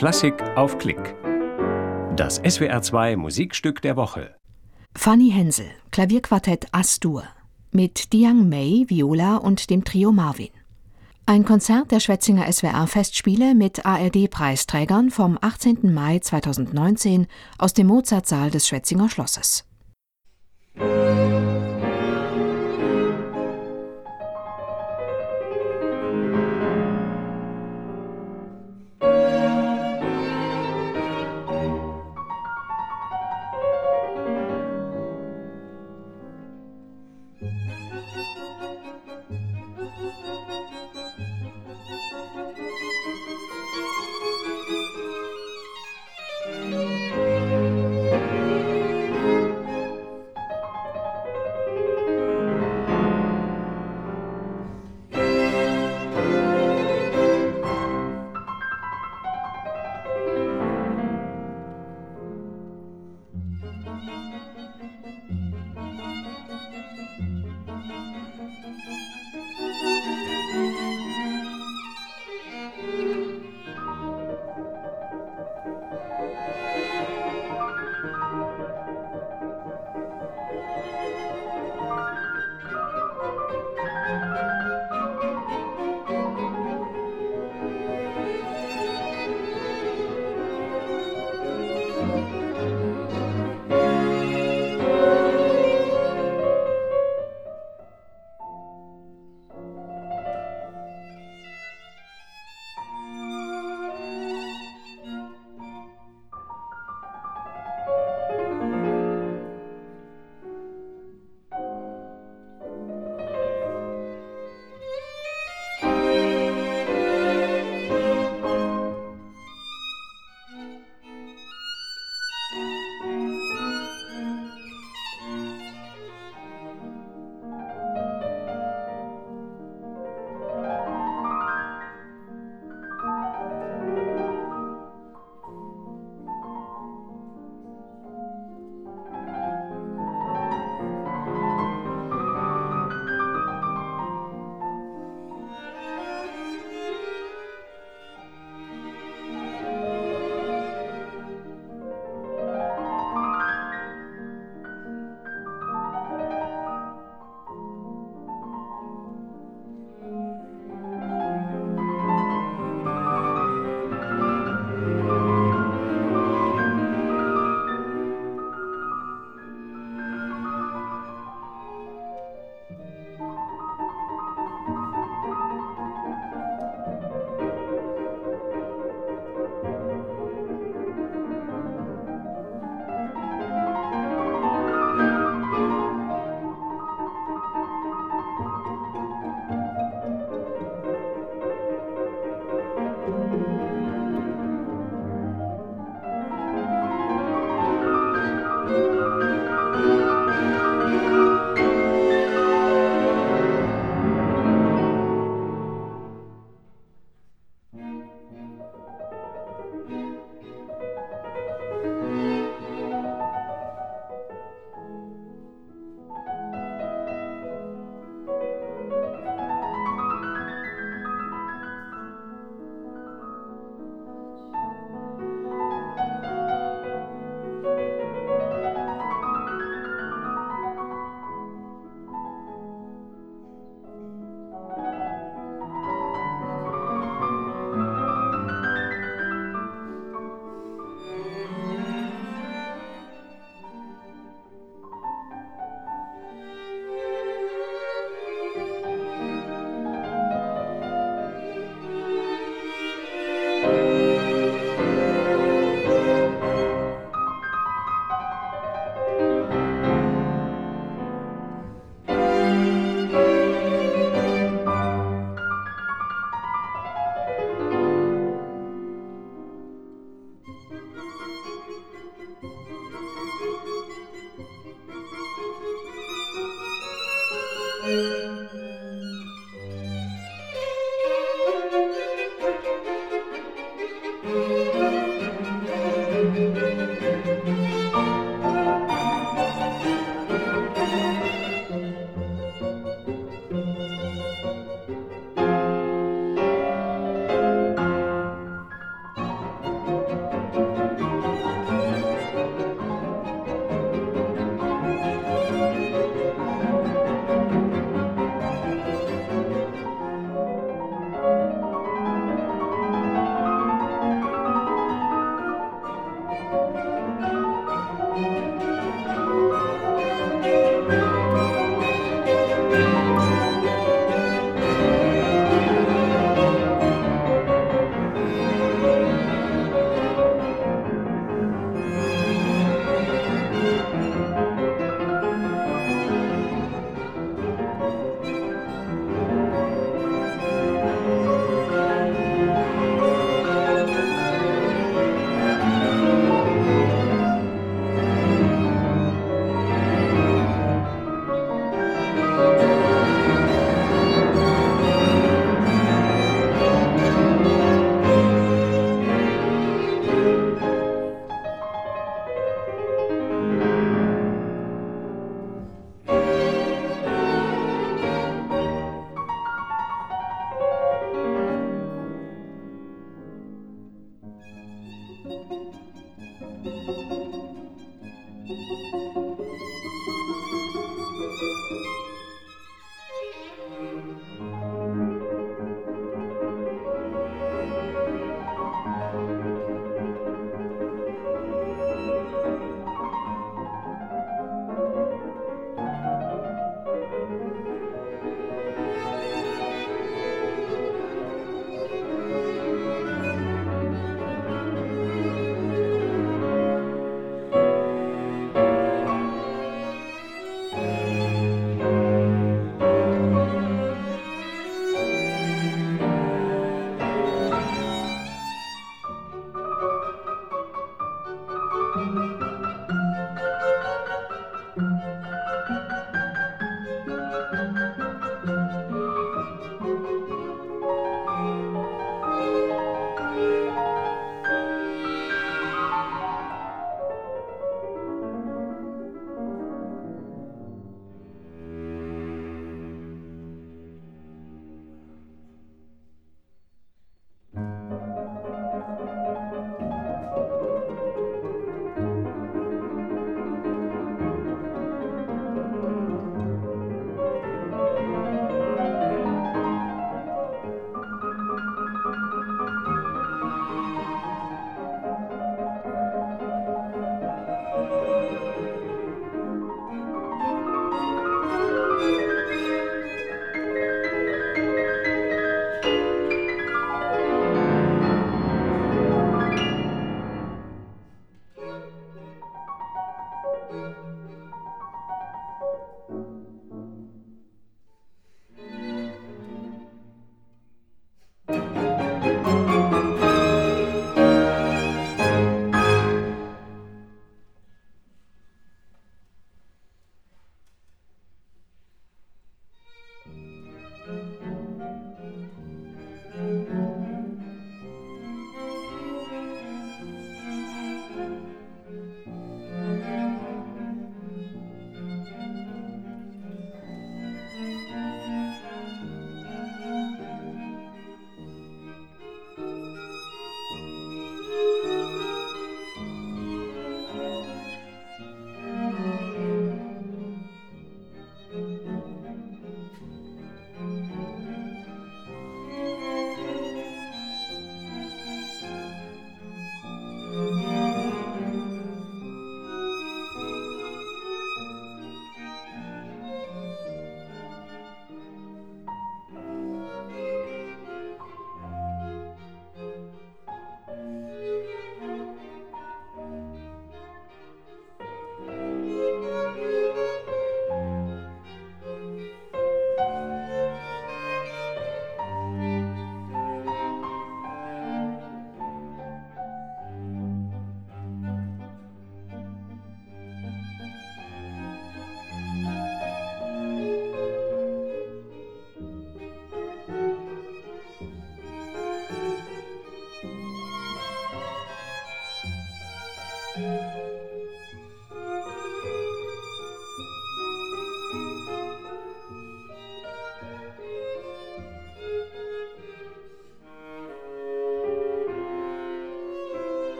Klassik auf Klick. Das SWR2 Musikstück der Woche. Fanny Hensel, Klavierquartett Astur. Mit Diang Mei, Viola und dem Trio Marvin. Ein Konzert der Schwetzinger SWR-Festspiele mit ARD-Preisträgern vom 18. Mai 2019 aus dem Mozartsaal des Schwetzinger Schlosses.